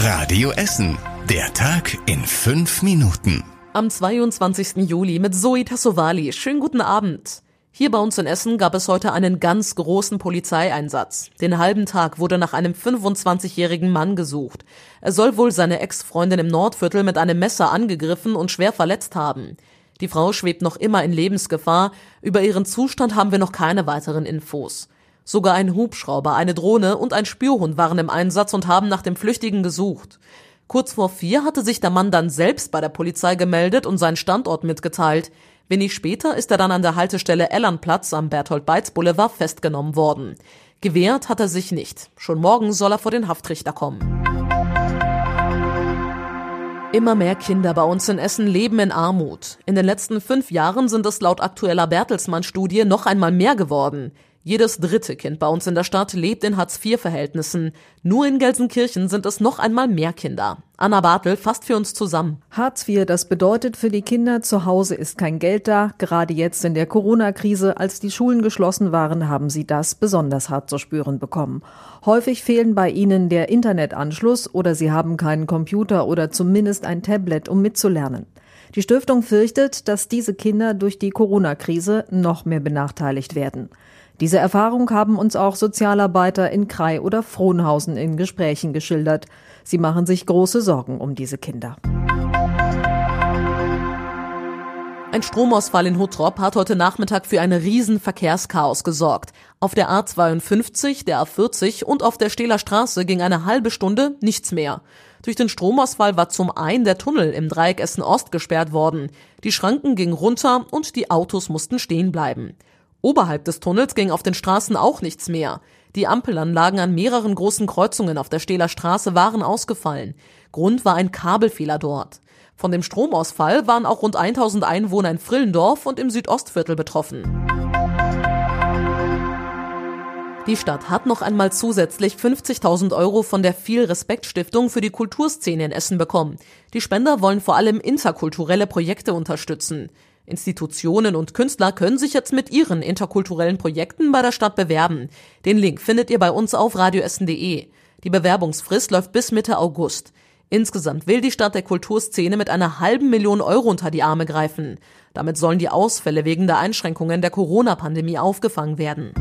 Radio Essen. Der Tag in fünf Minuten. Am 22. Juli mit Zoe Tassovali. Schönen guten Abend. Hier bei uns in Essen gab es heute einen ganz großen Polizeieinsatz. Den halben Tag wurde nach einem 25-jährigen Mann gesucht. Er soll wohl seine Ex-Freundin im Nordviertel mit einem Messer angegriffen und schwer verletzt haben. Die Frau schwebt noch immer in Lebensgefahr. Über ihren Zustand haben wir noch keine weiteren Infos. Sogar ein Hubschrauber, eine Drohne und ein Spürhund waren im Einsatz und haben nach dem Flüchtigen gesucht. Kurz vor vier hatte sich der Mann dann selbst bei der Polizei gemeldet und seinen Standort mitgeteilt. Wenig später ist er dann an der Haltestelle Ellernplatz am Berthold-Beitz Boulevard festgenommen worden. Gewehrt hat er sich nicht. Schon morgen soll er vor den Haftrichter kommen. Immer mehr Kinder bei uns in Essen leben in Armut. In den letzten fünf Jahren sind es laut aktueller Bertelsmann-Studie noch einmal mehr geworden. Jedes dritte Kind bei uns in der Stadt lebt in Hartz-IV-Verhältnissen. Nur in Gelsenkirchen sind es noch einmal mehr Kinder. Anna Bartel fasst für uns zusammen. Hartz IV, das bedeutet für die Kinder, zu Hause ist kein Geld da. Gerade jetzt in der Corona-Krise, als die Schulen geschlossen waren, haben sie das besonders hart zu spüren bekommen. Häufig fehlen bei ihnen der Internetanschluss oder sie haben keinen Computer oder zumindest ein Tablet, um mitzulernen. Die Stiftung fürchtet, dass diese Kinder durch die Corona-Krise noch mehr benachteiligt werden. Diese Erfahrung haben uns auch Sozialarbeiter in Krei oder Frohnhausen in Gesprächen geschildert. Sie machen sich große Sorgen um diese Kinder. Ein Stromausfall in Huttrop hat heute Nachmittag für ein Riesenverkehrschaos gesorgt. Auf der A52, der A40 und auf der Stehler Straße ging eine halbe Stunde nichts mehr. Durch den Stromausfall war zum einen der Tunnel im Dreieck Essen Ost gesperrt worden. Die Schranken gingen runter und die Autos mussten stehen bleiben. Oberhalb des Tunnels ging auf den Straßen auch nichts mehr. Die Ampelanlagen an mehreren großen Kreuzungen auf der Stehler Straße waren ausgefallen. Grund war ein Kabelfehler dort. Von dem Stromausfall waren auch rund 1000 Einwohner in Frillendorf und im Südostviertel betroffen. Die Stadt hat noch einmal zusätzlich 50.000 Euro von der Viel Respekt Stiftung für die Kulturszene in Essen bekommen. Die Spender wollen vor allem interkulturelle Projekte unterstützen. Institutionen und Künstler können sich jetzt mit ihren interkulturellen Projekten bei der Stadt bewerben. Den Link findet ihr bei uns auf radioessen.de. Die Bewerbungsfrist läuft bis Mitte August. Insgesamt will die Stadt der Kulturszene mit einer halben Million Euro unter die Arme greifen. Damit sollen die Ausfälle wegen der Einschränkungen der Corona-Pandemie aufgefangen werden.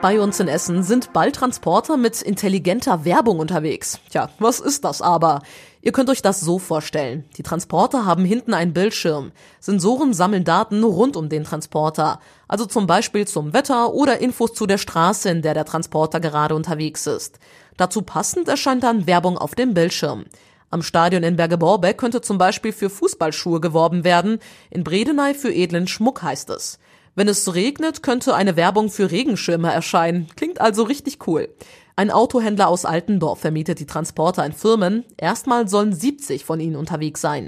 Bei uns in Essen sind bald Transporter mit intelligenter Werbung unterwegs. Tja, was ist das aber? Ihr könnt euch das so vorstellen. Die Transporter haben hinten einen Bildschirm. Sensoren sammeln Daten rund um den Transporter. Also zum Beispiel zum Wetter oder Infos zu der Straße, in der der Transporter gerade unterwegs ist. Dazu passend erscheint dann Werbung auf dem Bildschirm. Am Stadion in Berge-Borbeck könnte zum Beispiel für Fußballschuhe geworben werden. In Bredeney für edlen Schmuck heißt es. Wenn es regnet, könnte eine Werbung für Regenschirme erscheinen. Klingt also richtig cool. Ein Autohändler aus Altendorf vermietet die Transporter an Firmen. Erstmal sollen 70 von ihnen unterwegs sein.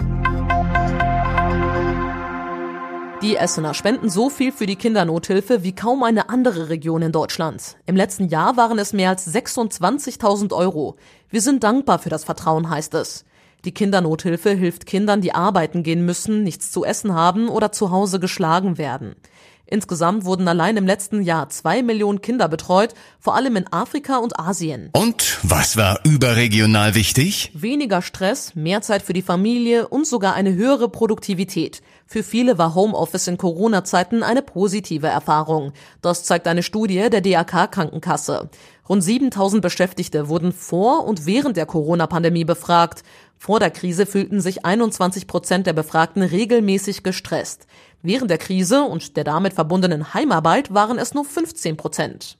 Die Essener spenden so viel für die Kindernothilfe wie kaum eine andere Region in Deutschland. Im letzten Jahr waren es mehr als 26.000 Euro. Wir sind dankbar für das Vertrauen, heißt es. Die Kindernothilfe hilft Kindern, die arbeiten gehen müssen, nichts zu essen haben oder zu Hause geschlagen werden. Insgesamt wurden allein im letzten Jahr zwei Millionen Kinder betreut, vor allem in Afrika und Asien. Und was war überregional wichtig? Weniger Stress, mehr Zeit für die Familie und sogar eine höhere Produktivität. Für viele war Homeoffice in Corona-Zeiten eine positive Erfahrung. Das zeigt eine Studie der DAK Krankenkasse. Rund 7000 Beschäftigte wurden vor und während der Corona-Pandemie befragt. Vor der Krise fühlten sich 21 Prozent der Befragten regelmäßig gestresst. Während der Krise und der damit verbundenen Heimarbeit waren es nur 15 Prozent.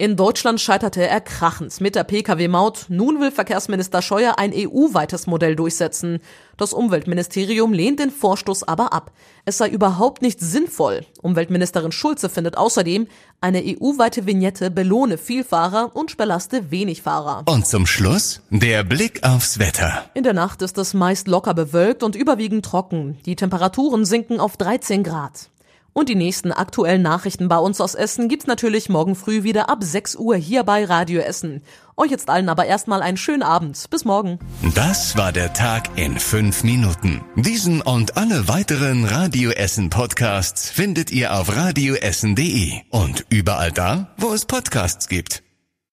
In Deutschland scheiterte er krachend mit der Pkw-Maut. Nun will Verkehrsminister Scheuer ein EU-weites Modell durchsetzen. Das Umweltministerium lehnt den Vorstoß aber ab. Es sei überhaupt nicht sinnvoll. Umweltministerin Schulze findet außerdem, eine EU-weite Vignette belohne Vielfahrer und belaste wenig Fahrer. Und zum Schluss der Blick aufs Wetter. In der Nacht ist es meist locker bewölkt und überwiegend trocken. Die Temperaturen sinken auf 13 Grad. Und die nächsten aktuellen Nachrichten bei uns aus Essen gibt's natürlich morgen früh wieder ab 6 Uhr hier bei Radio Essen. Euch jetzt allen aber erstmal einen schönen Abend. Bis morgen. Das war der Tag in fünf Minuten. Diesen und alle weiteren Radio Essen Podcasts findet ihr auf radioessen.de und überall da, wo es Podcasts gibt.